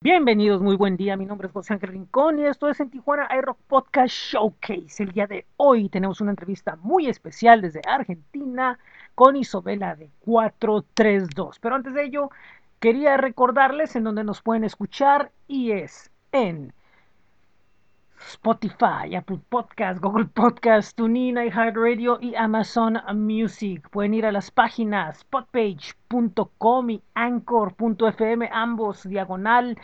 Bienvenidos, muy buen día. Mi nombre es José Ángel Rincón y esto es en Tijuana iRock Podcast Showcase. El día de hoy tenemos una entrevista muy especial desde Argentina con Isobela de 432. Pero antes de ello, quería recordarles en donde nos pueden escuchar y es en Spotify, Apple Podcast, Google Podcast, TuneIn, iHeartRadio y Amazon Music. Pueden ir a las páginas spotpage.com y anchor.fm, ambos diagonal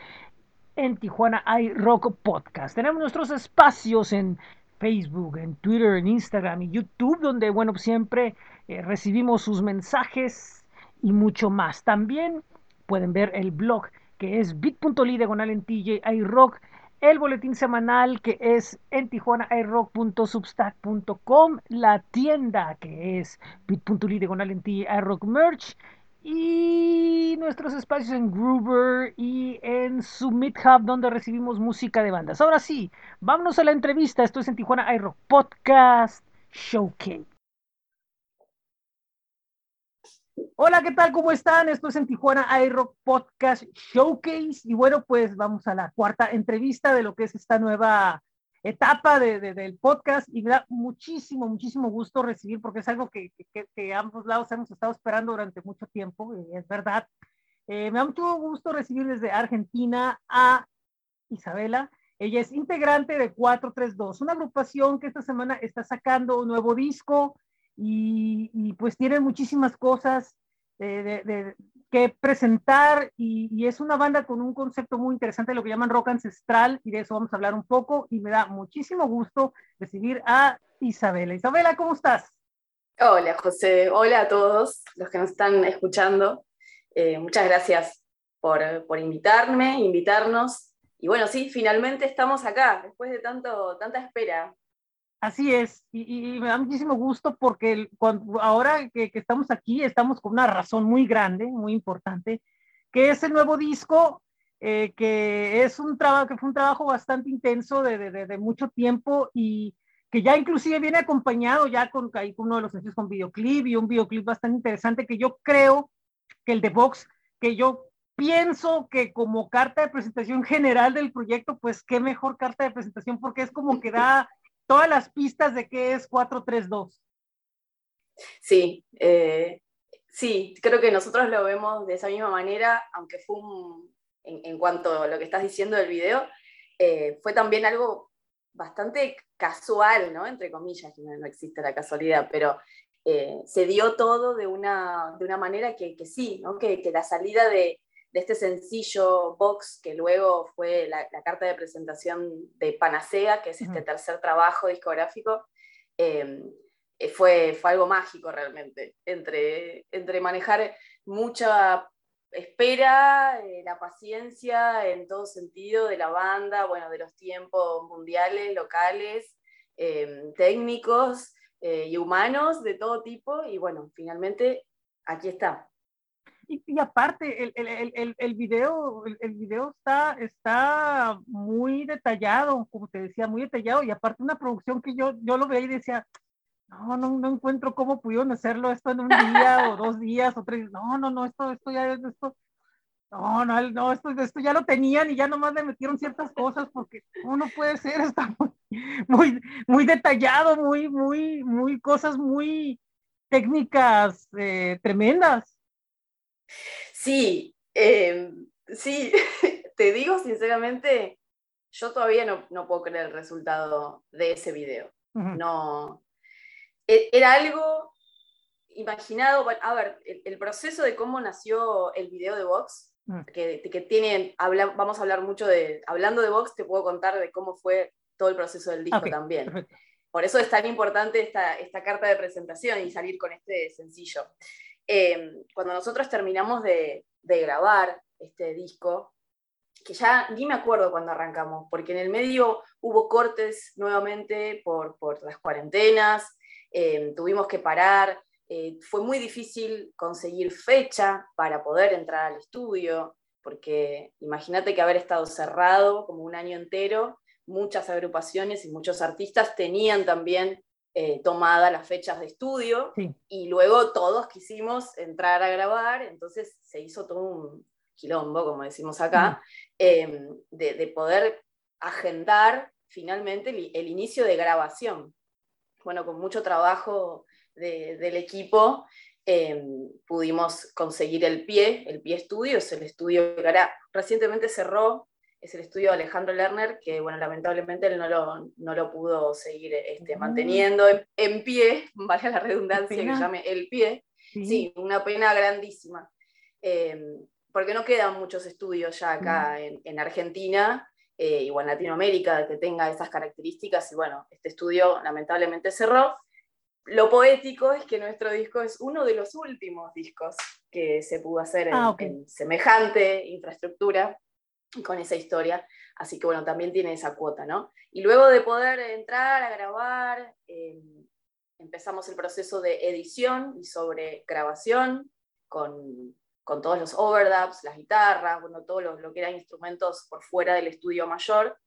en Tijuana iRock Podcast. Tenemos nuestros espacios en Facebook, en Twitter, en Instagram y YouTube, donde, bueno, siempre eh, recibimos sus mensajes y mucho más. También pueden ver el blog que es bit.ly diagonal en TJ iRock el boletín semanal que es en tijuanairock.substack.com, la tienda que es bit.ly diagonal en iRock merch y nuestros espacios en Groover y en Submit Hub donde recibimos música de bandas. Ahora sí, vámonos a la entrevista. Esto es en Tijuana iRock Podcast Showcase. Hola, ¿qué tal? ¿Cómo están? Esto es en Tijuana iRock Podcast Showcase. Y bueno, pues vamos a la cuarta entrevista de lo que es esta nueva etapa de, del podcast. Y me da muchísimo, muchísimo gusto recibir, porque es algo que, que, ambos lados hemos estado esperando durante mucho tiempo, es verdad. Eh, me da mucho gusto recibir desde Argentina a Isabela. Ella es integrante de 432, una agrupación que esta semana está sacando un nuevo disco y, y pues tiene muchísimas cosas de, que presentar y, es una banda con un concepto muy interesante, lo que llaman rock ancestral, y de eso vamos a hablar un poco, y me da muchísimo gusto recibir a Isabela. Isabela, ¿cómo estás? Hola, José. Hola a todos los que nos están escuchando. Eh, muchas gracias por, por, invitarme, invitarnos. Y bueno, sí, finalmente estamos acá, después de tanto, tanta espera. Así es, y, me da muchísimo gusto porque cuando, ahora que, estamos aquí estamos con una razón muy grande, muy importante, que es el nuevo disco, eh, que es un trabajo, que fue un trabajo bastante intenso de, de, mucho tiempo y que ya inclusive viene acompañado ya con, con uno de los sencillos con videoclip y un videoclip bastante interesante que yo creo que el de Vox, que yo pienso que como carta de presentación general del proyecto, pues qué mejor carta de presentación porque es como que da todas las pistas de qué es 432. Sí, eh, sí, creo que nosotros lo vemos de esa misma manera, aunque fue un, en, cuanto a lo que estás diciendo del video, eh, fue también algo bastante casual, ¿no? Entre comillas, no, no existe la casualidad, pero eh, se dio todo de una, de una manera que, que sí, ¿no? que, que la salida de, de este sencillo Box, que luego fue la, carta de presentación de Panacea, que es este tercer trabajo discográfico, em, eh, fue, fue algo mágico realmente, entre, entre manejar mucha espera, eh, la paciencia en todo sentido de la banda, bueno, de los tiempos mundiales, locales, em, técnicos eh, y humanos de todo tipo, y bueno, finalmente aquí está. Y, aparte, el, el, el, el, video, el, video está, está muy detallado, como te decía, muy detallado, y aparte una producción que yo, yo lo veía y decía, no, no, no encuentro cómo pudieron hacerlo esto en un día o dos días o tres, no, no, no, esto, esto ya, esto, no, no, no, esto, esto ya lo tenían y ya nomás le metieron ciertas cosas porque no, no puede ser, está muy, muy, muy detallado, muy, muy, muy, cosas muy técnicas eh, tremendas. Sí, em, sí, te digo sinceramente, yo todavía no, puedo creer el resultado de ese video. No. E, era algo imaginado, a ver, el, proceso de cómo nació el video de Vox, mm. que, que tiene, vamos a hablar mucho de, hablando de Vox, te puedo contar de cómo fue todo el proceso del disco también. Por eso es tan importante esta, esta carta de presentación y salir con este sencillo. Em, cuando nosotros terminamos de, grabar este disco, que ya ni me acuerdo cuando arrancamos, porque en el medio hubo cortes nuevamente por, las cuarentenas, em, tuvimos que parar, eh, fue muy difícil conseguir fecha para poder entrar al estudio, porque imagínate que haber estado cerrado como un año entero, muchas agrupaciones y muchos artistas tenían también eh, tomada las fechas de estudio y luego todos quisimos entrar a grabar, entonces se hizo todo un, quilombo, como decimos acá, em, de, poder agendar finalmente el, inicio de grabación. Bueno, con mucho trabajo del equipo em, pudimos conseguir el pie, el pie estudio, es el estudio que ahora recientemente cerró, es el estudio de Alejandro Lerner, que bueno, lamentablemente él no lo, no lo pudo seguir este, manteniendo en, pie, vale la redundancia que llame el pie. Sí, una pena grandísima. Em, porque no quedan muchos estudios ya acá en, Argentina eh, en Latinoamérica que tenga esas características, y bueno, este estudio lamentablemente cerró. Lo poético es que nuestro disco es uno de los últimos discos que se pudo hacer en, ah, semejante infraestructura con esa historia, así que bueno, también tiene esa cuota, ¿no? Y luego de poder entrar a grabar, em, empezamos el proceso de edición y sobre grabación con con todos los overdubs, las guitarras, bueno, todo lo, que eran instrumentos por fuera del estudio mayor,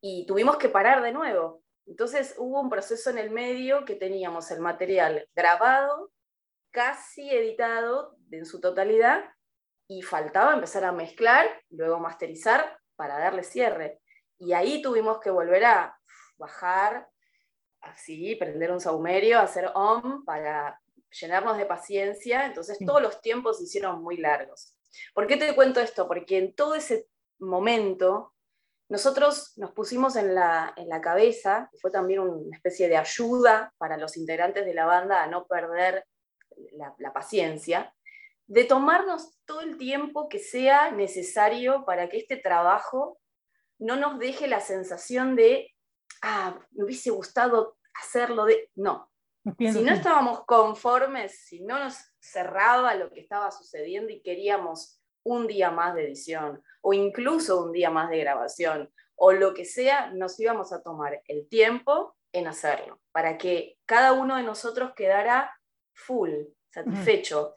y tuvimos que parar de nuevo. Entonces hubo un proceso en el medio que teníamos el material grabado, casi editado en su totalidad, y faltaba empezar a mezclar, luego masterizar para darle cierre. Y ahí tuvimos que volver a bajar, así, prender un saumerio, hacer OM para llenarnos de paciencia, entonces todos los tiempos se hicieron muy largos. ¿Por qué te cuento esto? Porque en todo ese momento nosotros nos pusimos en la, en la cabeza, fue también una especie de ayuda para los integrantes de la banda a no perder la, la paciencia, de tomarnos todo el tiempo que sea necesario para que este trabajo no nos deje la sensación de, ah, me hubiese gustado hacerlo de... No, si no estábamos conformes, si no nos cerraba lo que estaba sucediendo y queríamos un día más de edición o incluso un día más de grabación o lo que sea, nos íbamos a tomar el tiempo en hacerlo, para que cada uno de nosotros quedara full, satisfecho.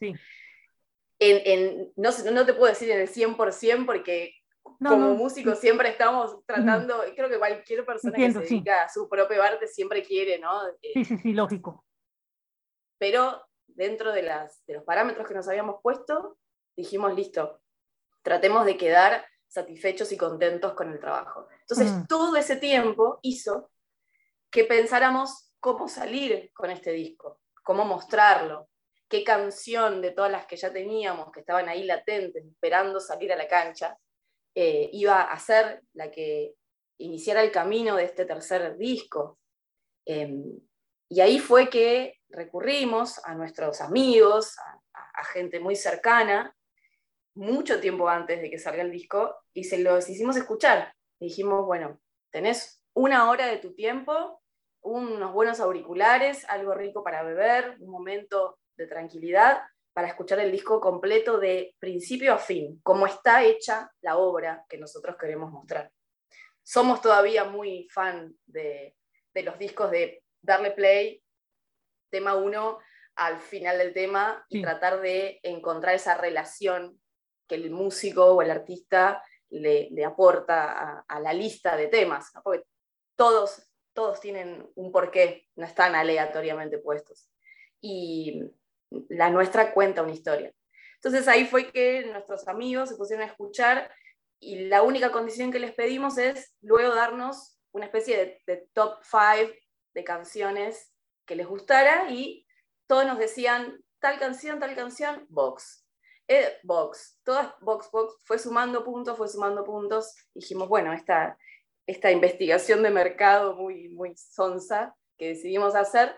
En, no, no, te puedo decir en el 100% porque como músicos siempre estamos tratando, creo que cualquier persona que se dedica a su propio arte siempre quiere, ¿no? Eh, sí, sí, sí, lógico. Pero dentro de, las, de los parámetros que nos habíamos puesto, dijimos, listo, tratemos de quedar satisfechos y contentos con el trabajo. Entonces, mm. todo ese tiempo hizo que pensáramos cómo salir con este disco, cómo mostrarlo, qué canción de todas las que ya teníamos, que estaban ahí latentes, esperando salir a la cancha, eh, iba a ser la que iniciara el camino de este tercer disco. Em, y ahí fue que recurrimos a nuestros amigos, a, gente muy cercana, mucho tiempo antes de que salga el disco, y se los hicimos escuchar. dijimos, bueno, tenés una hora de tu tiempo, unos buenos auriculares, algo rico para beber, un momento de tranquilidad, para escuchar el disco completo de principio a fin, como está hecha la obra que nosotros queremos mostrar. Somos todavía muy fan de, los discos de darle play, tema uno, al final del tema y tratar de encontrar esa relación que el músico o el artista le, aporta a, la lista de temas, porque todos, todos tienen un porqué, no están aleatoriamente puestos. Y la nuestra cuenta una historia. Entonces ahí fue que nuestros amigos se pusieron a escuchar y la única condición que les pedimos es luego darnos una especie de, top five de canciones que les gustara y todos nos decían tal canción, tal canción, box. Eh, box, todas box, box, fue sumando puntos, fue sumando puntos. Dijimos, bueno, esta, esta investigación de mercado muy, muy sonsa que decidimos hacer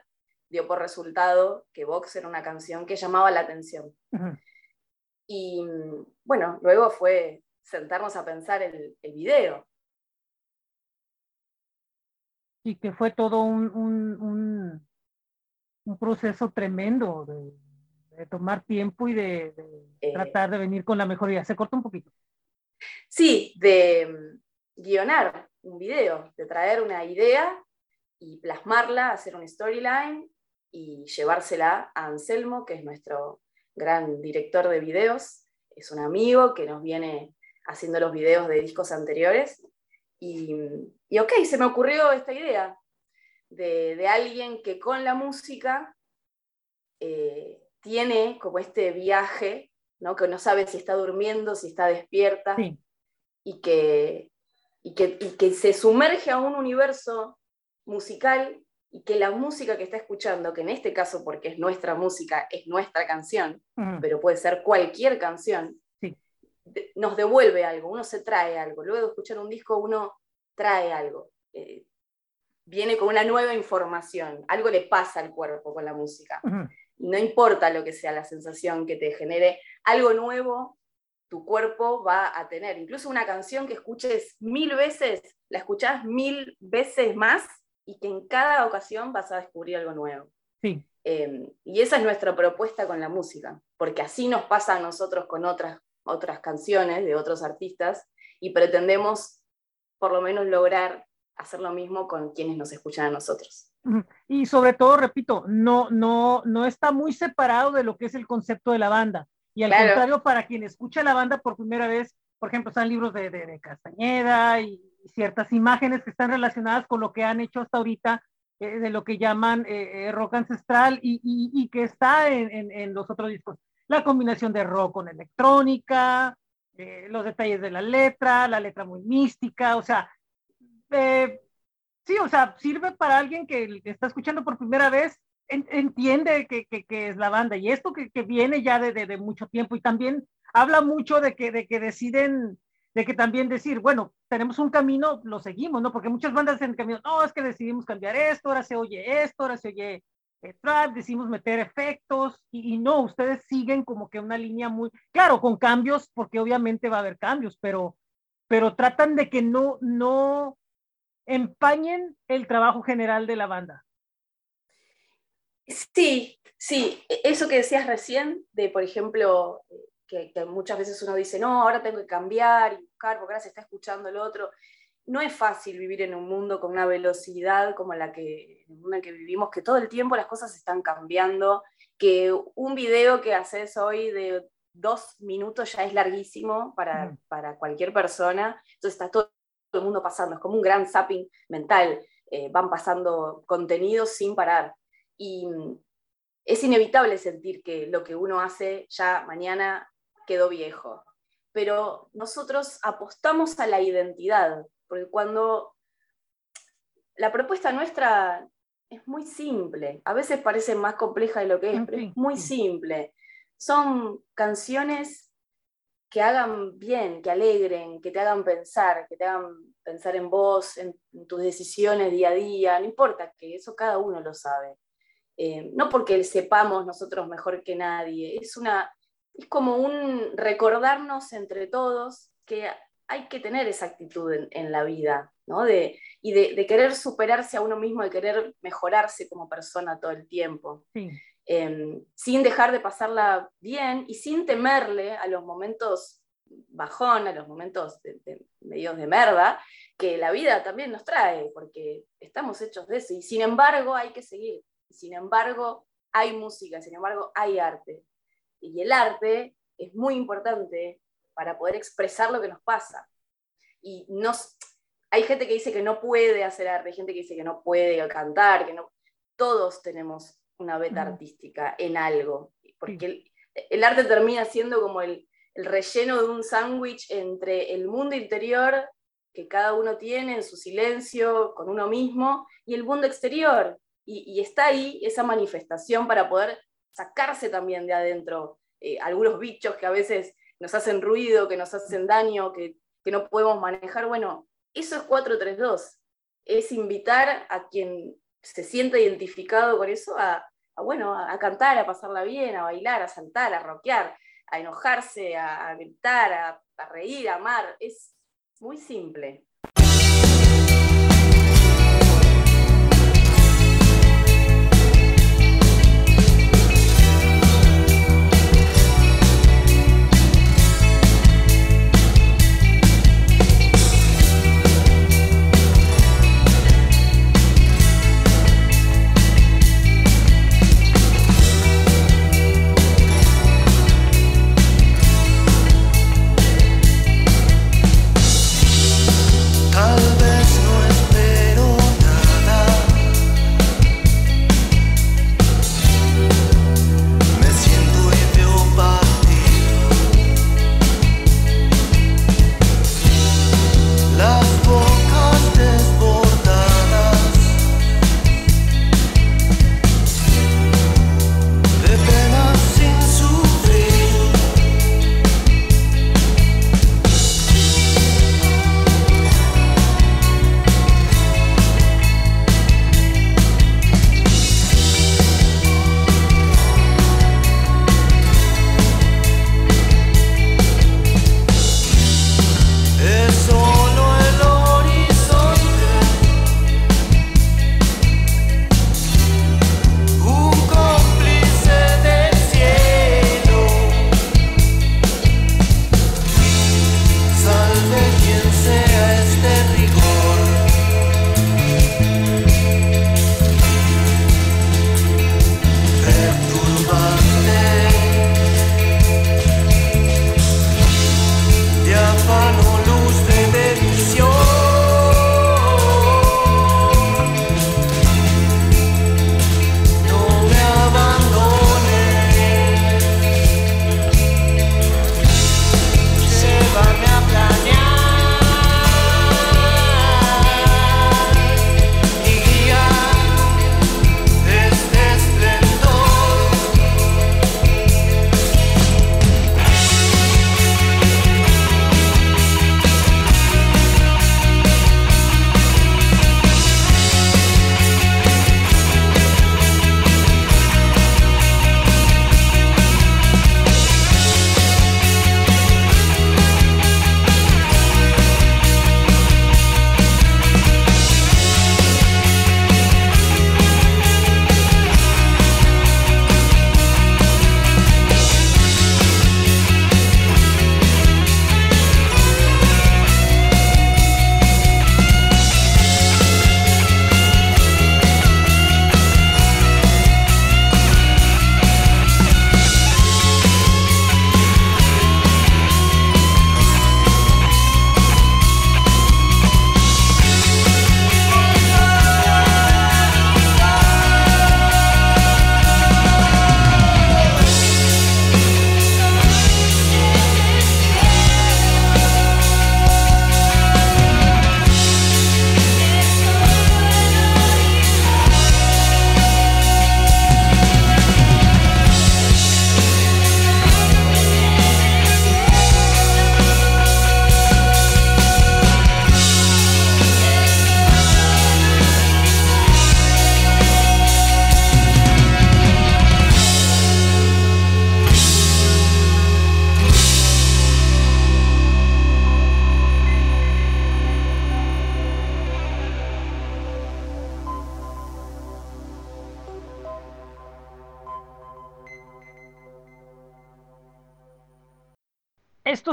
dio por resultado que Vox era una canción que llamaba la atención. Y bueno, luego fue sentarnos a pensar el, el video. Y que fue todo un, un, un, proceso tremendo de, tomar tiempo y de, eh. tratar de venir con la mejor idea. Se cortó un poquito. Sí, de mm, guionar un video, de traer una idea y plasmarla, hacer un storyline y llevársela a Anselmo, que es nuestro gran director de videos. Es un amigo que nos viene haciendo los videos de discos anteriores. Y, y ok, se me ocurrió esta idea de, alguien que con la música eh, tiene como este viaje ¿no? que no sabe si está durmiendo, si está despierta, y, que, y, que, y que se sumerge a un universo musical y que la música que está escuchando, que en este caso porque es nuestra música, es nuestra canción, pero puede ser cualquier canción, nos devuelve algo, uno se trae algo. Luego de escuchar un disco uno trae algo. Eh, viene con una nueva información, algo le pasa al cuerpo con la música. No importa lo que sea la sensación que te genere, algo nuevo tu cuerpo va a tener. Incluso una canción que escuches mil veces, la escuchás mil veces más y que en cada ocasión vas a descubrir algo nuevo. Sí. Em, y esa es nuestra propuesta con la música, porque así nos pasa a nosotros con otras, otras canciones de otros artistas y pretendemos por lo menos lograr hacer lo mismo con quienes nos escuchan a nosotros. Y sobre todo, repito, no, no, no está muy separado de lo que es el concepto de la banda. Y al contrario, para quien escucha la banda por primera vez, por ejemplo, están libros de, de, Castañeda y ciertas imágenes que están relacionadas con lo que han hecho hasta ahorita, eh, de lo que llaman eh, eh, rock ancestral y, y, que está en, en, los otros discos. La combinación de rock con electrónica, los detalles de la letra, la letra muy mística, o sea, sí, o sea, sirve para alguien que, está escuchando por primera vez, entiende que, es la banda y esto que, viene ya de, mucho tiempo y también habla mucho de que, de que deciden, de que también decir, bueno, tenemos un camino, lo seguimos, ¿no? Porque muchas bandas en el camino, no, es que decidimos cambiar esto, ahora se oye esto, ahora se oye eh, trap, decimos meter efectos y, y, no, ustedes siguen como que una línea muy, claro, con cambios, porque obviamente va a haber cambios, pero, pero tratan de que no, no, empañen el trabajo general de la banda. Sí, sí, e-, eso que decías recién, de por ejemplo, que, muchas veces uno dice, no, ahora tengo que cambiar y buscar porque ahora se está escuchando el otro. No es fácil vivir en un mundo con una velocidad como la que, en el que vivimos, que todo el tiempo las cosas están cambiando, que un video que haces hoy de dos minutos ya es larguísimo para, para cualquier persona, entonces está todo el mundo pasando, es como un gran zapping mental, eh, van pasando contenidos sin parar. Y mm, es inevitable sentir que lo que uno hace ya mañana quedó viejo. Pero nosotros apostamos a la identidad, porque cuando la propuesta nuestra es muy simple, a veces parece más compleja de lo que es, pero es muy simple. Son canciones que hagan bien, que alegren, que te hagan pensar, que te hagan pensar en vos, en, tus decisiones día a día, no importa, que eso cada uno lo sabe. Eh, no porque sepamos nosotros mejor que nadie, es, una, es como un recordarnos entre todos que hay que tener esa actitud en, la vida, ¿no? De, y de, querer superarse a uno mismo, de querer mejorarse como persona todo el tiempo. Sí. Em, sin dejar de pasarla bien y sin temerle a los momentos bajón, a los momentos de, de, medios de merda, que la vida también nos trae, porque estamos hechos de eso. Y sin embargo hay que seguir, sin embargo hay música, sin embargo hay arte. Y el arte es muy importante para poder expresar lo que nos pasa. Y nos, hay gente que dice que no puede hacer arte, hay gente que dice que no puede cantar, que no. Todos tenemos una beta artística en algo, porque el, arte termina siendo como el, relleno de un sándwich entre el mundo interior que cada uno tiene en su silencio, con uno mismo, y el mundo exterior. Y, está ahí esa manifestación para poder sacarse también de adentro eh, algunos bichos que a veces nos hacen ruido, que nos hacen daño, que, que no podemos manejar. Bueno, eso es 432. Es invitar a quien se siente identificado con eso a, bueno, a, cantar, a pasarla bien, a bailar, a saltar, a rockear, a enojarse, a, gritar, a, a reír, a amar. Es muy simple.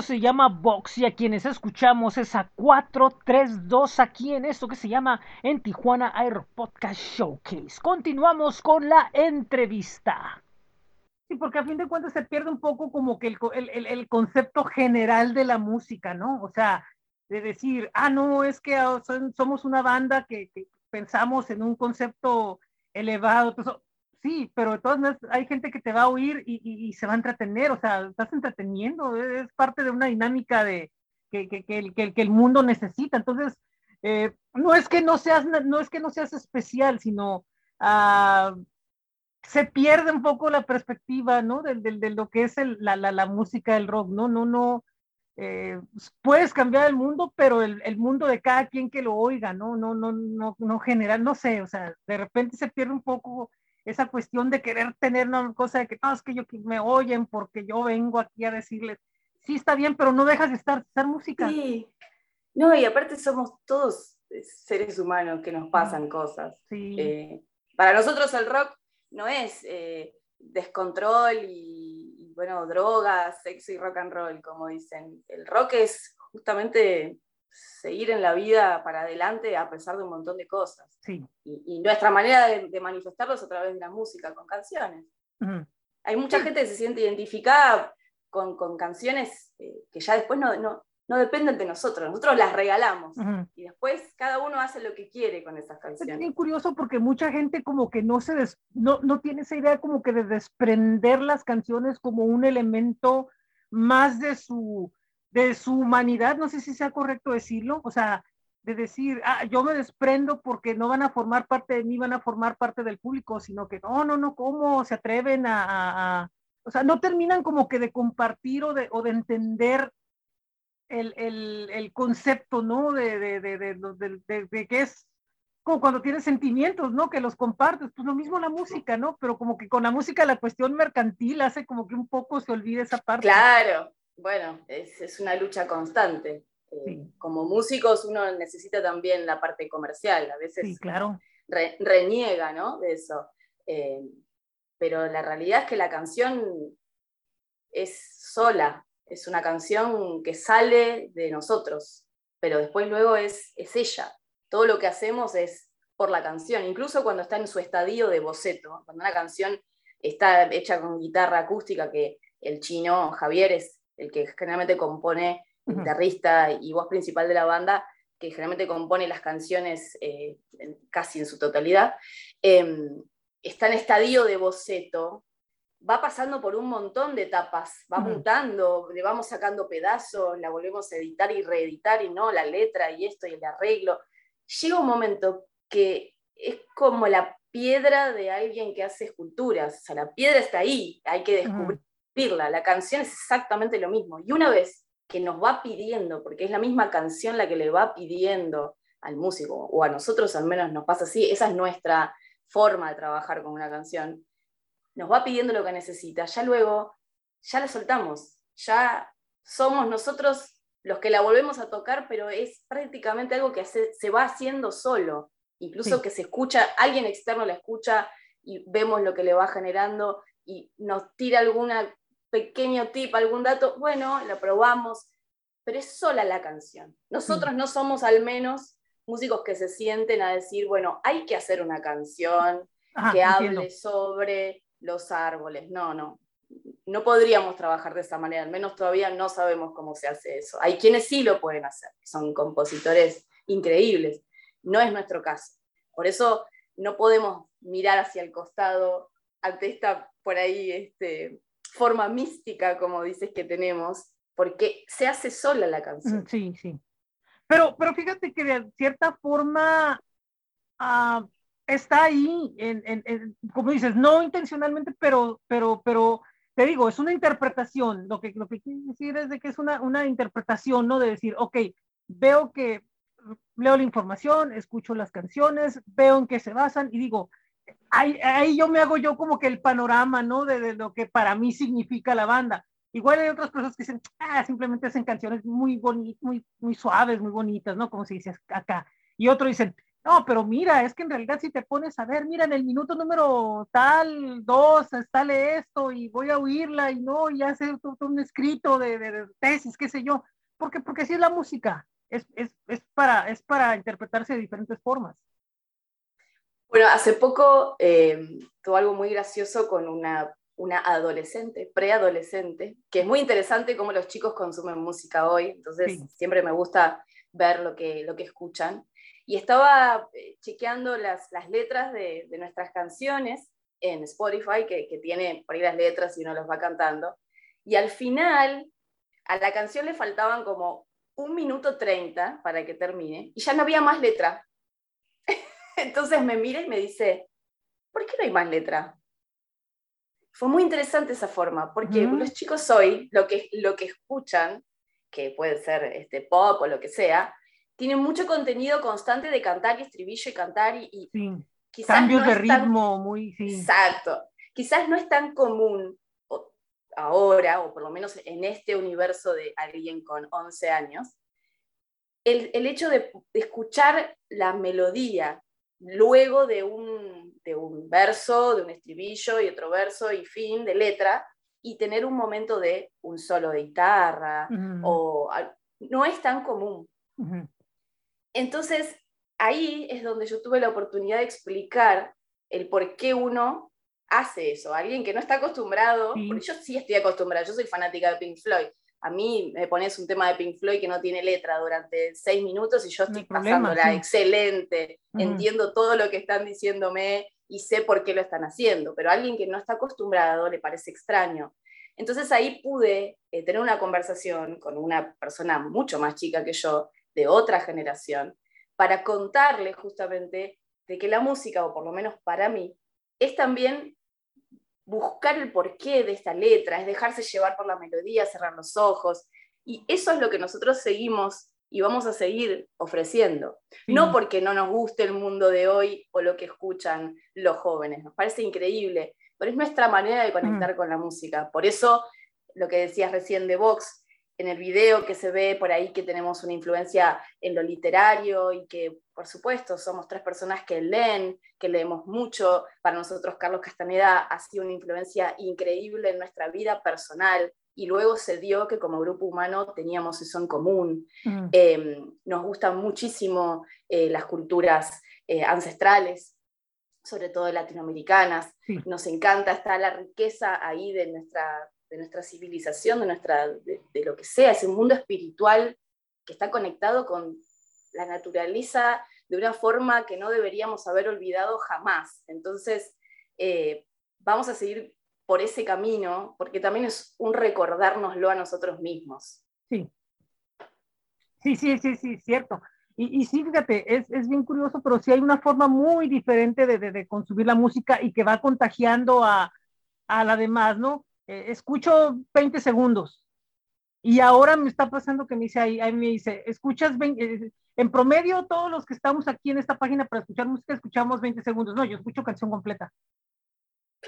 Se llama Box y a quienes escuchamos es a 432 aquí en esto que se llama en Tijuana Air Podcast Showcase. Continuamos con la entrevista. Sí, porque a fin de cuentas se pierde un poco como que el, concepto general de la música, ¿no? O sea, de decir, ah, no, es que somos una banda que, pensamos en un concepto elevado. Sí, pero de todas maneras hay gente que te va a oír y, se va a entretener, o sea, estás entreteniendo, es parte de una dinámica de, que, que, el, que, el mundo necesita. Entonces, eh, no es que no seas, no es que no seas especial, sino uh, se pierde un poco la perspectiva, ¿no? De, de, lo que es el, la, la, la, música del rock, ¿no? No, no, eh, puedes cambiar el mundo, pero el, el, mundo de cada quien que lo oiga, ¿no? No, no, no, no general, no sé, o sea, de repente se pierde un poco esa cuestión de querer tener una cosa de que, no, es que yo me oyen porque yo vengo aquí a decirles, sí está bien, pero no dejas de estar, estar música. Sí, no, y aparte somos todos seres humanos que nos pasan cosas. Sí. Eh, para nosotros el rock no es eh, descontrol y, bueno, drogas, sexo y rock and roll, como dicen. El rock es justamente seguir en la vida para adelante a pesar de un montón de cosas. Sí. Y, nuestra manera de, manifestarlo es a través de la música, con canciones. Hay mucha gente que se siente identificada con, con canciones eh, que ya después no, no, no dependen de nosotros, nosotros las regalamos y después cada uno hace lo que quiere con esas canciones. Es bien curioso porque mucha gente como que no se no, no tiene esa idea como que de desprender las canciones como un elemento más de su de su humanidad, no sé si sea correcto decirlo, o sea, de decir, ah, yo me desprendo porque no van a formar parte de mí, van a formar parte del público, sino que no, no, no, ¿cómo se atreven a, o sea, no terminan como que de compartir o de, o de entender el, el, el concepto, ¿no? De, de, de, que es como cuando tienes sentimientos, ¿no? Que los compartes, pues lo mismo la música, ¿no? Pero como que con la música la cuestión mercantil hace como que un poco se olvide esa parte. Claro, bueno, es, es una lucha constante. Eh, como músicos uno necesita también la parte comercial, a veces sí, claro. reniega, ¿no? De eso. Eh, pero la realidad es que la canción es sola, es una canción que sale de nosotros, pero después luego es, es ella. Todo lo que hacemos es por la canción, incluso cuando está en su estadio de boceto, cuando una canción está hecha con guitarra acústica, que el chino Javier es el que generalmente compone, guitarrista y voz principal de la banda, que generalmente compone las canciones eh, casi en su totalidad, em, está en estadio de boceto, va pasando por un montón de etapas, va mutando, le vamos sacando pedazos, la volvemos a editar y reeditar y no, la letra y esto y el arreglo. Llega un momento que es como la piedra de alguien que hace esculturas, o sea, la piedra está ahí, hay que la canción es exactamente lo mismo. Y una vez que nos va pidiendo, porque es la misma canción la que le va pidiendo al músico, o a nosotros al menos nos pasa así, esa es nuestra forma de trabajar con una canción, nos va pidiendo lo que necesita, ya luego, ya la soltamos, ya somos nosotros los que la volvemos a tocar, pero es prácticamente algo que se va haciendo solo, incluso que se escucha, alguien externo la escucha y vemos lo que le va generando y nos tira algún pequeño tip, algún dato, bueno, la probamos, pero es sola la canción. Nosotros no somos al menos músicos que se sienten a decir, bueno, hay que hacer una canción que hable sobre los árboles. No, no. No podríamos trabajar de esa manera, al menos todavía no sabemos cómo se hace eso. Hay quienes sí lo pueden hacer, son compositores increíbles. No es nuestro caso. Por eso no podemos mirar hacia el costado ante esta por ahí este, forma mística, como dices que tenemos, porque se hace sola la canción. Mm, sí, sí. Pero, pero fíjate que de cierta forma, uh, está ahí, en, como dices, no intencionalmente, pero, pero, pero te digo, es una interpretación. Lo que, lo que quiero decir es de que es una, una interpretación, ¿no? De decir, ok, veo que leo la información, escucho las canciones, veo en qué se basan y digo, ahí, ahí yo me hago yo como que el panorama, ¿no? De, de, lo que para mí significa la banda. Igual hay otras personas que dicen, ah, simplemente hacen canciones muy bonitas, muy, muy suaves, muy bonitas, ¿no? Como se dice acá. Y otros dicen, No, pero mira, es que en realidad si te pones a ver, mira, en el minuto número tal, dos, sale esto y voy a oírla y no, y hace un escrito de, tesis, qué sé yo, porque, porque así es la música, es, para, es para interpretarse de diferentes formas. Bueno, hace poco eh, tuvo algo muy gracioso con una, una adolescente, preadolescente, que es muy interesante cómo los chicos consumen música hoy, entonces siempre me gusta ver lo que, lo que escuchan y estaba eh, chequeando las, las letras de, de, nuestras canciones en Spotify, que, que, tiene por ahí las letras y uno los va cantando. Y al final, a la canción le faltaban como un minuto treinta para que termine, y ya no había más letra. Entonces me mira y me dice, ¿por qué no hay más letra? Fue muy interesante esa forma, porque los chicos hoy lo que, lo que escuchan, que puede ser este, pop o lo que sea, tiene mucho contenido constante de cantar y estribillo y cantar y, quizás cambios de ritmo muy exacto. Quizás no es tan común ahora o por lo menos en este universo de alguien con 11 años el, el hecho de, escuchar la melodía luego de un, de un verso, de un estribillo y otro verso y fin de letra, y tener un momento de un solo de guitarra, o no es tan común. Entonces, ahí es donde yo tuve la oportunidad de explicar el por qué uno hace eso. Alguien que no está acostumbrado, porque yo sí estoy acostumbrada, yo soy fanática de Pink Floyd. A mí me pones un tema de Pink Floyd que no tiene letra durante seis minutos y yo estoy pasándola excelente, entiendo todo lo que están diciéndome y sé por qué lo están haciendo, pero a alguien que no está acostumbrado le parece extraño. Entonces ahí pude eh, tener una conversación con una persona mucho más chica que yo, de otra generación, para contarle justamente de que la música, o por lo menos para mí, es también buscar el porqué de esta letra, es dejarse llevar por la melodía, cerrar los ojos, y eso es lo que nosotros seguimos y vamos a seguir ofreciendo. No porque no nos guste el mundo de hoy o lo que escuchan los jóvenes, nos parece increíble, pero es nuestra manera de conectar con la música. Por eso, lo que decías recién de Vox, en el video que se ve por ahí que tenemos una influencia en lo literario y que, por supuesto, somos tres personas que leen, que leemos mucho. Para nosotros, Carlos Castaneda ha sido una influencia increíble en nuestra vida personal y luego se dio que como grupo humano teníamos eso en común. Mm. Em, nos gustan muchísimo eh, las culturas eh, ancestrales, sobre todo latinoamericanas. Nos encanta, está la riqueza ahí de nuestra de nuestra civilización, de, nuestra, de, lo que sea, es un mundo espiritual que está conectado con la naturaleza de una forma que no deberíamos haber olvidado jamás. Entonces, eh, vamos a seguir por ese camino, porque también es un recordárnoslo a nosotros mismos. Sí. Sí, sí, sí, sí, cierto. Y, y sí, fíjate, es, es, bien curioso, pero sí hay una forma muy diferente de, de, de consumir la música y que va contagiando a, a la demás, ¿no? Eh, escucho 20 segundos. Y ahora me está pasando que me dice ahí, ahí me dice, escuchas 20, eh, en promedio todos los que estamos aquí en esta página para escuchar música escuchamos 20 segundos. No, yo escucho canción completa.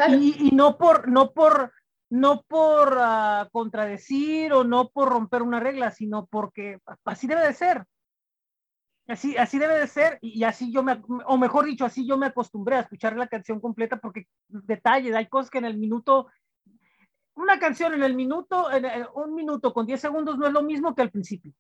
Y, no por, no por, no por ah, contradecir o no por romper una regla, sino porque así debe de ser. Así, así debe de ser y, así yo me, o mejor dicho, así yo me acostumbré a escuchar la canción completa porque detalles, hay cosas que en el minuto una canción en el minuto, en, un minuto con 10 segundos no es lo mismo que al principio.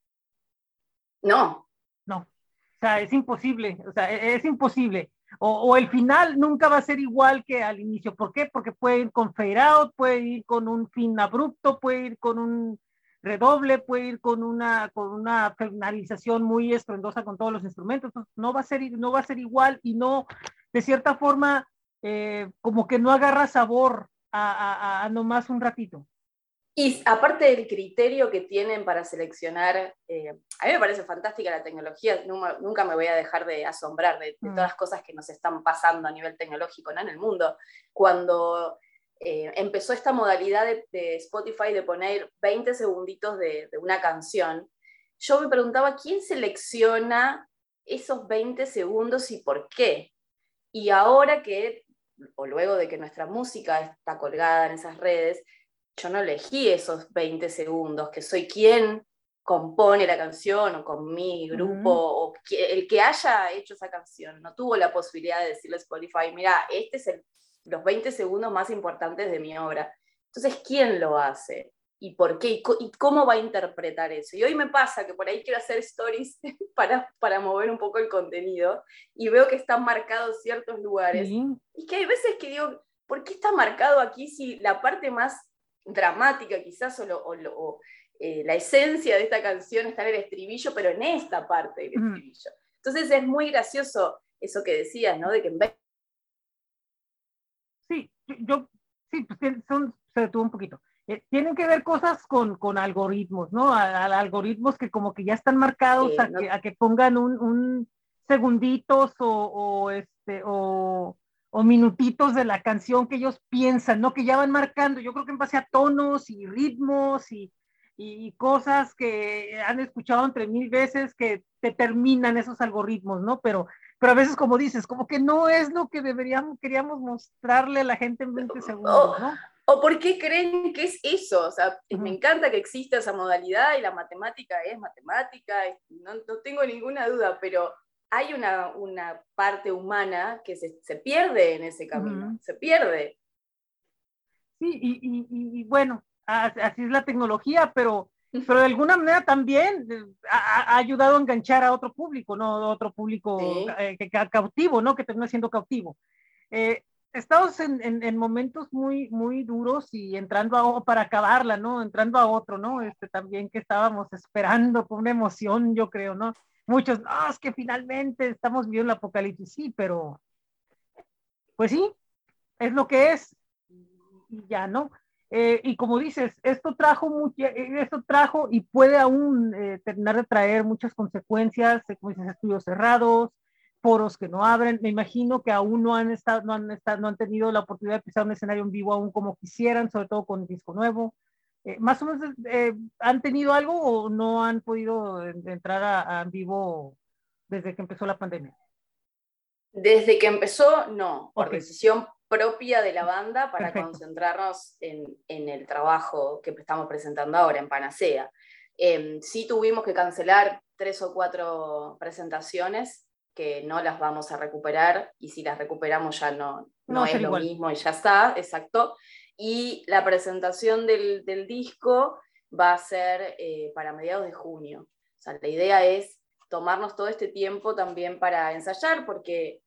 No. No. O sea, es imposible. O sea, e, es, imposible. O, el final nunca va a ser igual que al inicio. ¿Por qué? Porque puede ir con fade out, puede ir con un fin abrupto, puede ir con un redoble, puede ir con una, con una finalización muy estruendosa con todos los instrumentos. no va a ser, no va a ser igual y no, de cierta forma, eh, como que no agarra sabor a, a, nomás un ratito. Y aparte del criterio que tienen para seleccionar, eh, a mí me parece fantástica la tecnología, nunca, me voy a dejar de asombrar de, mm. todas las cosas que nos están pasando a nivel tecnológico en el mundo. Cuando eh, empezó esta modalidad de, Spotify de poner 20 segunditos de, de una canción, yo me preguntaba, ¿quién selecciona esos 20 segundos y por qué? Y ahora que o luego de que nuestra música está colgada en esas redes, yo no elegí esos 20 segundos, que soy quien compone la canción o con mi grupo o el que haya hecho esa canción no tuvo la posibilidad de decirle a Spotify, mira, este es el, los 20 segundos más importantes de mi obra. Entonces, ¿quién lo hace? ¿Y por qué? ¿Y, cómo va a interpretar eso? Y hoy me pasa que por ahí quiero hacer stories para, para mover un poco el contenido y veo que están marcados ciertos lugares. Y que hay veces que digo, ¿por qué está marcado aquí si la parte más dramática quizás o, o, eh, la esencia de esta canción está en el estribillo, pero en esta parte del estribillo? Entonces es muy gracioso eso que decías, ¿no? De que en vez... Sí, yo, sí, pues son, se detuvo un poquito. Eh, tienen que ver cosas con, con algoritmos, ¿no? A, algoritmos que como que ya están marcados a, que, a, que, pongan un, un segunditos o, o, este, o, o minutitos de la canción que ellos piensan, ¿no? Que ya van marcando, yo creo que en base a tonos y ritmos y, y cosas que han escuchado entre mil veces que determinan esos algoritmos, ¿no? Pero, pero a veces, como dices, como que no es lo que deberíamos, queríamos mostrarle a la gente en 20 segundos, ¿no? ¿O por qué creen que es eso? O sea, me encanta que exista esa modalidad y la matemática es matemática, no, no tengo ninguna duda, pero hay una, una parte humana que se, se, pierde en ese camino, se pierde. Sí, y, y, y, bueno, así es la tecnología, pero, pero de alguna manera también eh, ha, ha ayudado a enganchar a otro público, ¿no? Otro público eh, que, cautivo, ¿no? Que termina siendo cautivo. Eh, estamos en, en, en, momentos muy, muy duros y entrando a, para acabarla, ¿no? Entrando a otro, ¿no? Este también que estábamos esperando con una emoción, yo creo, ¿no? muchos, no, es que finalmente estamos viendo el apocalipsis, sí, pero pues sí, es lo que es, y ya, ¿no? Eh, y como dices, esto trajo, mucho, esto trajo y puede aún eh, terminar de traer muchas consecuencias, eh, como dices, estudios cerrados, foros que no abren. Me imagino que aún no han estado, no han estado, no han tenido la oportunidad de pisar un escenario en vivo aún como quisieran, sobre todo con disco nuevo. Eh, ¿Más o menos eh, han tenido algo o no han podido entrar a, a, vivo desde que empezó la pandemia? Desde que empezó, no, por decisión propia de la banda para concentrarnos en, en, el trabajo que estamos presentando ahora en Panacea. Eh, sí tuvimos que cancelar tres o cuatro presentaciones que no las vamos a recuperar y si las recuperamos ya no, no, no es lo mismo y ya está, exacto y la presentación del, disco va a ser eh, para mediados de junio. O sea, la idea es tomarnos todo este tiempo también para ensayar, porque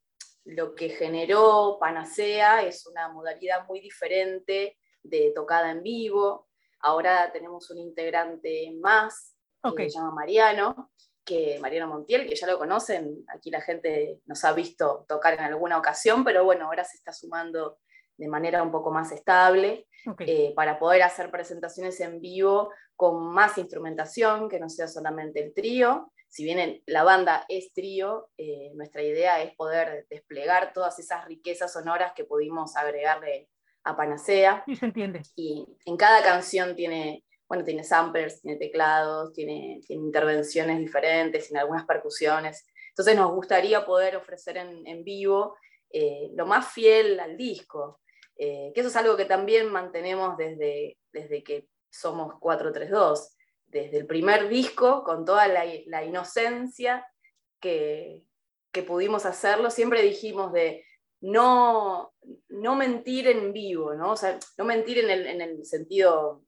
lo que generó Panacea es una modalidad muy diferente de tocada en vivo. Ahora tenemos un integrante más, que se llama Mariano, que Mariano Montiel, que ya lo conocen, aquí la gente nos ha visto tocar en alguna ocasión, pero bueno, ahora se está sumando de manera un poco más estable, eh, para poder hacer presentaciones en vivo con más instrumentación, que no sea solamente el trío. Si bien la banda es trío, eh, nuestra idea es poder desplegar todas esas riquezas sonoras que pudimos agregarle a Panacea. Y se entiende. Y en cada canción tiene, bueno, tiene samplers, tiene teclados, tiene, tiene intervenciones diferentes, tiene algunas percusiones. Entonces nos gustaría poder ofrecer en, en vivo eh, lo más fiel al disco. Eh, que eso es algo que también mantenemos desde, desde que somos 432, desde el primer disco, con toda la, la inocencia que, que, pudimos hacerlo, siempre dijimos de no, no mentir en vivo, ¿no? O sea, no mentir en el, en el sentido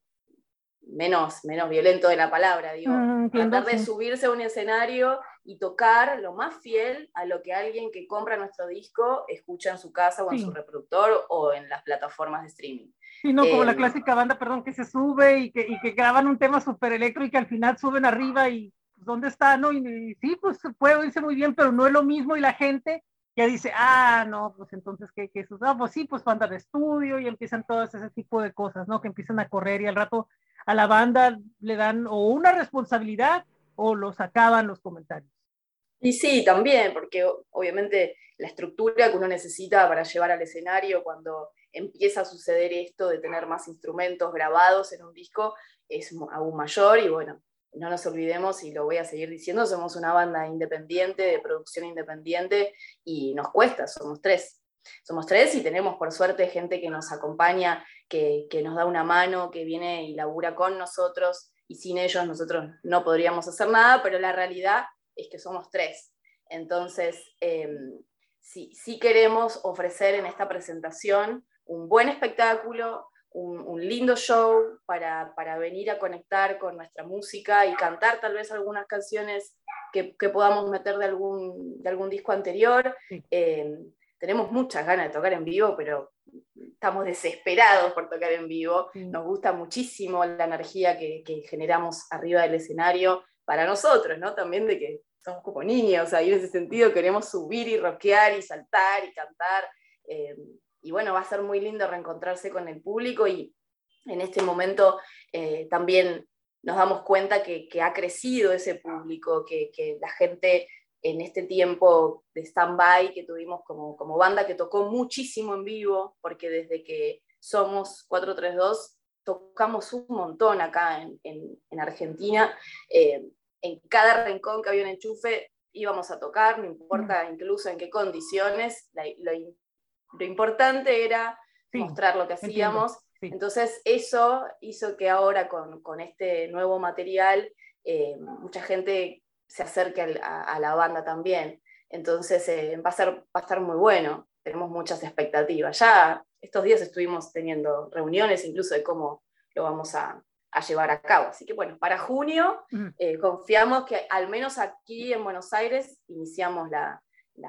menos, menos violento de la palabra, digo, mm, tratar de subirse a un escenario y tocar lo más fiel a lo que alguien que compra nuestro disco escucha en su casa o en su reproductor o en las plataformas de streaming. Sí, no, como la em, clásica banda, perdón, que se sube y que, y que graban un tema súper electro y que al final suben arriba y pues, ¿dónde está? No, y, sí, pues puede oírse muy bien, pero no es lo mismo y la gente ya dice, ah, no, pues entonces, ¿qué, qué es eso? pues sí, pues banda de estudio y empiezan todos ese tipo de cosas, ¿no? Que empiezan a correr y al rato a la banda le dan o una responsabilidad o los acaban los comentarios. Y sí, también, porque obviamente la estructura que uno necesita para llevar al escenario cuando empieza a suceder esto de tener más instrumentos grabados en un disco es aún mayor y bueno, no nos olvidemos y lo voy a seguir diciendo, somos una banda independiente, de producción independiente y nos cuesta, somos tres. Somos tres y tenemos por suerte gente que nos acompaña, que, que nos da una mano, que viene y labura con nosotros y sin ellos nosotros no podríamos hacer nada, pero la realidad es que somos tres. Entonces, em, sí, queremos ofrecer en esta presentación un buen espectáculo, un, lindo show para, venir a conectar con nuestra música y cantar tal vez algunas canciones que, podamos meter de algún, de algún disco anterior. Em, tenemos muchas ganas de tocar en vivo, pero estamos desesperados por tocar en vivo. Nos gusta muchísimo la energía que, generamos arriba del escenario para nosotros, ¿no? También de que somos como niños, ahí en ese sentido queremos subir y rockear y saltar y cantar. Eh, y bueno, va a ser muy lindo reencontrarse con el público y en este momento eh, también nos damos cuenta que, ha crecido ese público, que, que la gente en este tiempo de stand-by que tuvimos como, como banda que tocó muchísimo en vivo, porque desde que somos 432 tocamos un montón acá en, en, Argentina. Eh, en cada rincón que había un enchufe íbamos a tocar, no importa incluso en qué condiciones, lo, lo, importante era mostrar lo que hacíamos. Entonces eso hizo que ahora con, con este nuevo material eh, mucha gente se acerque a, la banda también. Entonces eh, va, a ser, va a estar muy bueno, tenemos muchas expectativas. Ya estos días estuvimos teniendo reuniones incluso de cómo lo vamos a, llevar a cabo. Así que bueno, para junio eh, confiamos que al menos aquí en Buenos Aires iniciamos la,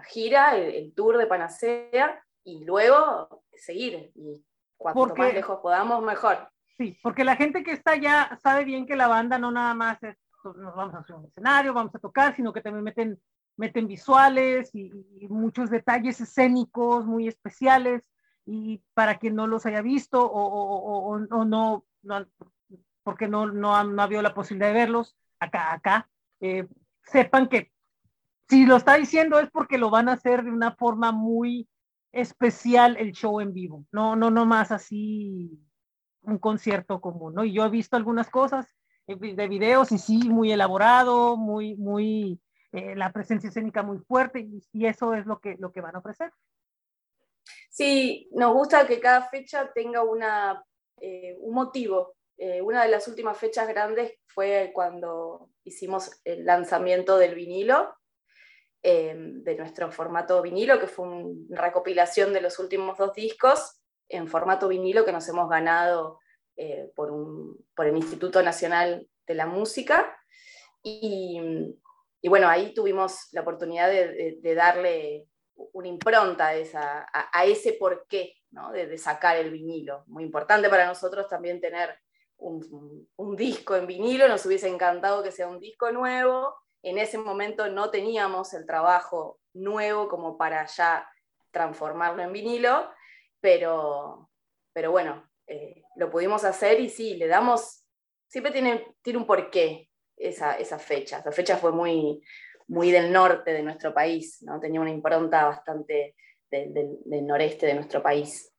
gira, el, tour de Panacea y luego seguir. Y cuanto más lejos podamos, mejor. Sí, porque la gente que está allá sabe bien que la banda no nada más es nos vamos a hacer un escenario, vamos a tocar, sino que también meten, meten visuales y, muchos detalles escénicos muy especiales y para quien no los haya visto o, no, porque no, no, ha, no habido la posibilidad de verlos acá, acá, eh, sepan que si lo está diciendo es porque lo van a hacer de una forma muy especial el show en vivo, no, no, no más así un concierto común, ¿no? Y yo he visto algunas cosas de videos y sí, muy elaborado, muy, muy, eh, la presencia escénica muy fuerte y, eso es lo que, lo que van a ofrecer. Sí, nos gusta que cada fecha tenga una, eh, un motivo. Eh, una de las últimas fechas grandes fue cuando hicimos el lanzamiento del vinilo, de nuestro formato vinilo, que fue una recopilación de los últimos dos discos en formato vinilo que nos hemos ganado eh, por, el Instituto Nacional de la Música. Y, bueno, ahí tuvimos la oportunidad de, darle una impronta a, ese porqué ¿no? de, sacar el vinilo. Muy importante para nosotros también tener un, disco en vinilo, nos hubiese encantado que sea un disco nuevo. En ese momento no teníamos el trabajo nuevo como para ya transformarlo en vinilo, pero, pero bueno, eh, lo pudimos hacer y sí, le damos, siempre tiene, tiene un porqué esa, esa fecha. Esa fecha fue muy, muy del norte de nuestro país, ¿no? tenía una impronta bastante del noreste de nuestro país.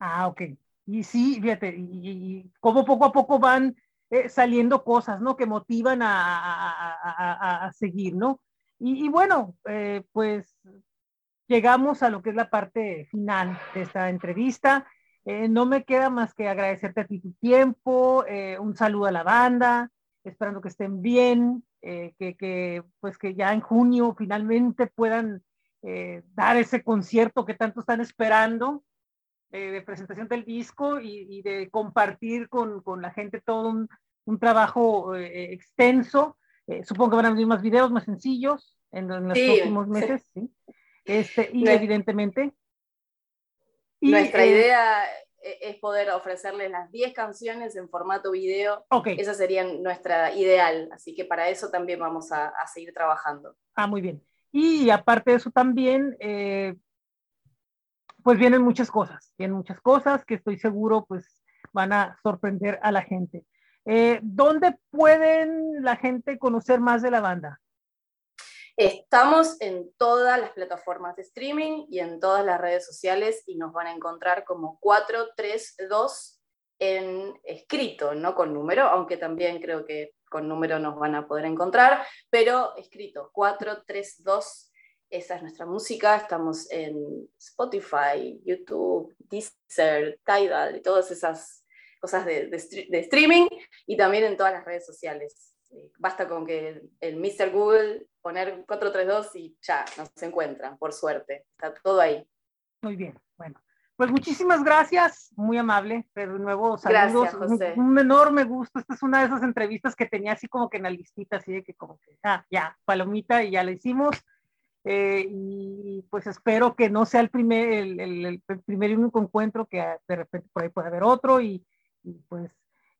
Ah, ok. Y sí, fíjate, y, como poco a poco van eh, saliendo cosas, ¿no? Que motivan a, a, seguir, ¿no? Y, bueno, eh, pues llegamos a lo que es la parte final de esta entrevista. Eh, no me queda más que agradecerte a ti tu tiempo, eh, un saludo a la banda, esperando que estén bien, eh, que, pues que ya en junio finalmente puedan dar ese concierto que tanto están esperando de presentación del disco y, de compartir con, la gente todo un, trabajo extenso. supongo que van a venir más videos más sencillos en, los próximos meses, ¿sí? Este, y evidentemente nuestra eh, idea e-, es poder ofrecerles las 10 canciones en formato video. Esa sería nuestra ideal, así que para eso también vamos a, seguir trabajando. Ah, muy bien. Y aparte de eso también, eh, pues vienen muchas cosas, vienen muchas cosas que estoy seguro pues van a sorprender a la gente. Eh, ¿Dónde pueden la gente conocer más de la banda? Estamos en todas las plataformas de streaming y en todas las redes sociales y nos van a encontrar como 432 en escrito, no con número, aunque también creo que con número nos van a poder encontrar, pero escrito 432. Esa es nuestra música. Estamos en Spotify, YouTube, Deezer, Tidal y todas esas cosas de, streaming y también en todas las redes sociales. Basta con que el, Mr. Google poner 432 y ya nos encuentran, por suerte. Está todo ahí. Muy bien, bueno. Pues muchísimas gracias, muy amable, pero de nuevo saludos, gracias, José. Un, enorme gusto. Esta es una de esas entrevistas que tenía así como que en la listita, así de que como que, ah, ya, palomita y ya la hicimos. Eh, y pues espero que no sea el primer, el, el, primer y único encuentro, que de repente por ahí puede haber otro y, pues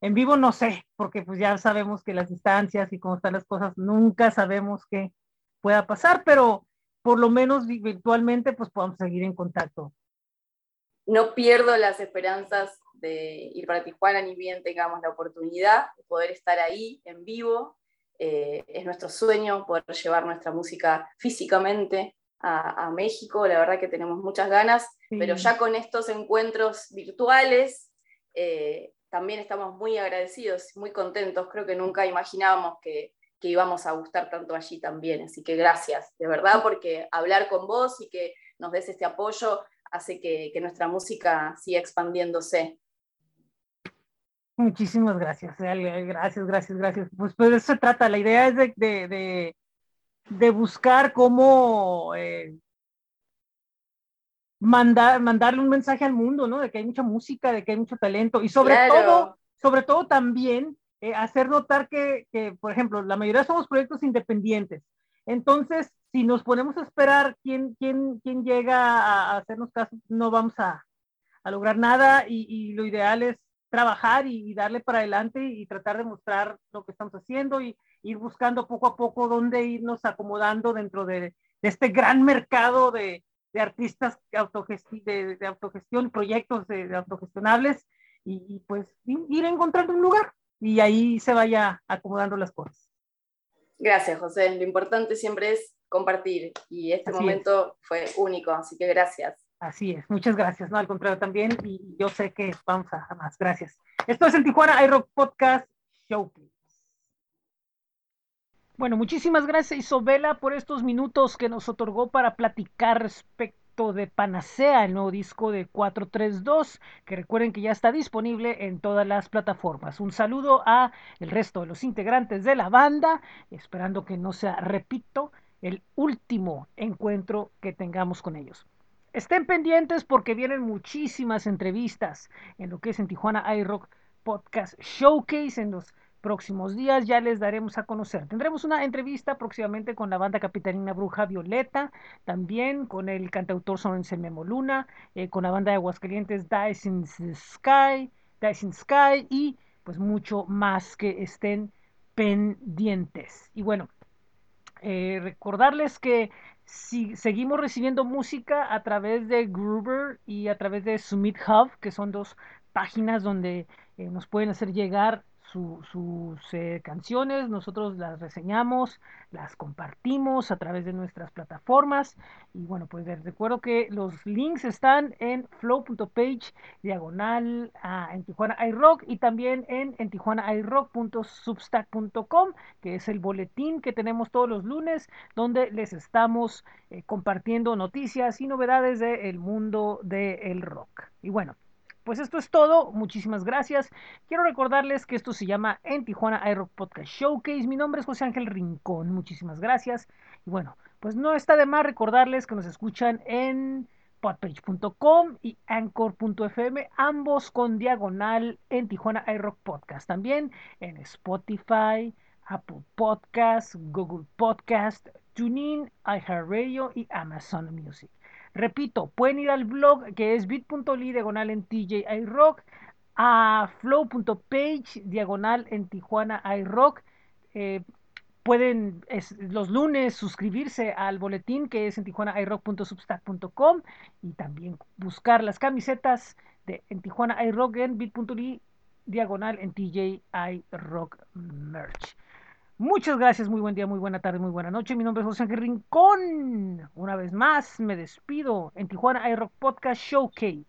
en vivo no sé, porque pues ya sabemos que las distancias y cómo están las cosas, nunca sabemos qué pueda pasar, pero por lo menos virtualmente pues podamos seguir en contacto. No pierdo las esperanzas de ir para Tijuana ni bien tengamos la oportunidad de poder estar ahí en vivo eh, es nuestro sueño poder llevar nuestra música físicamente a, México. La verdad que tenemos muchas ganas, pero ya con estos encuentros virtuales eh, también estamos muy agradecidos, muy contentos. Creo que nunca imaginábamos que, íbamos a gustar tanto allí también. Así que gracias, de verdad, porque hablar con vos y que nos des este apoyo hace que nuestra música siga expandiéndose. Muchísimas gracias, gracias, gracias, gracias. Pues, pues de eso se trata. La idea es de, de, buscar cómo eh, mandar, mandarle un mensaje al mundo, ¿no? De que hay mucha música, de que hay mucho talento y sobre todo, sobre todo también eh, hacer notar que, que, por ejemplo, la mayoría somos proyectos independientes. Entonces, si nos ponemos a esperar quién, quién, quién llega a, hacernos caso, no vamos a, a lograr nada y, y lo ideal es trabajar y, darle para adelante y tratar de mostrar lo que estamos haciendo y ir buscando poco a poco dónde irnos acomodando dentro de, este gran mercado de, artistas de, de, autogestión, proyectos de, autogestionables y, pues ir encontrando un lugar y ahí se vaya acomodando las cosas. Gracias, José. Lo importante siempre es compartir y este momento fue único, así que gracias. Así es, muchas gracias, no, al contrario también, y yo sé que vamos a más, gracias. Esto es el Tijuana iRock Podcast Showcase. Bueno, muchísimas gracias Isobela por estos minutos que nos otorgó para platicar respecto de Panacea, el nuevo disco de 432, que recuerden que ya está disponible en todas las plataformas. Un saludo a el resto de los integrantes de la banda, esperando que no sea, repito, el último encuentro que tengamos con ellos. Estén pendientes porque vienen muchísimas entrevistas en lo que es en Tijuana iRock Podcast Showcase en los próximos días ya les daremos a conocer. Tendremos una entrevista próximamente con la banda capitalina Bruja Violeta, también con el cantautor Sorensen Memo Luna, eh, con la banda de Aguascalientes Dice in Sky, Dice in Sky y pues mucho más que estén pendientes. Y bueno, eh, recordarles que si, seguimos recibiendo música a través de Groover y a través de Summit Hub, que son dos páginas donde eh, nos pueden hacer llegar sus eh, canciones, nosotros las reseñamos, las compartimos a través de nuestras plataformas y bueno, pues les recuerdo que los links están en flow.page diagonal en Tijuana iRock y también en, en tijuanairock.substack.com que es el boletín que tenemos todos los lunes donde les estamos eh, compartiendo noticias y novedades del mundo del rock. Y bueno, pues esto es todo. Muchísimas gracias. Quiero recordarles que esto se llama En Tijuana iRock Podcast Showcase. Mi nombre es José Ángel Rincón. Muchísimas gracias. Y bueno, pues no está de más recordarles que nos escuchan en podpage.com y anchor.fm, ambos con diagonal en Tijuana iRock Podcast. También en Spotify, Apple Podcast, Google Podcast, TuneIn, iHeartRadio y Amazon Music. Repito, pueden ir al blog que es bit.ly diagonal en TJ iRock, a flow.page diagonal en Tijuana iRock. Eh, pueden los lunes suscribirse al boletín que es en tijuanairock.substack.com y también buscar las camisetas de en Tijuana iRock en bit.ly diagonal en TJ iRock merch. Muchas gracias, muy buen día, muy buena tarde, muy buena noche. Mi nombre es José Rincón. Una vez más me despido en Tijuana iRock Podcast Showcase.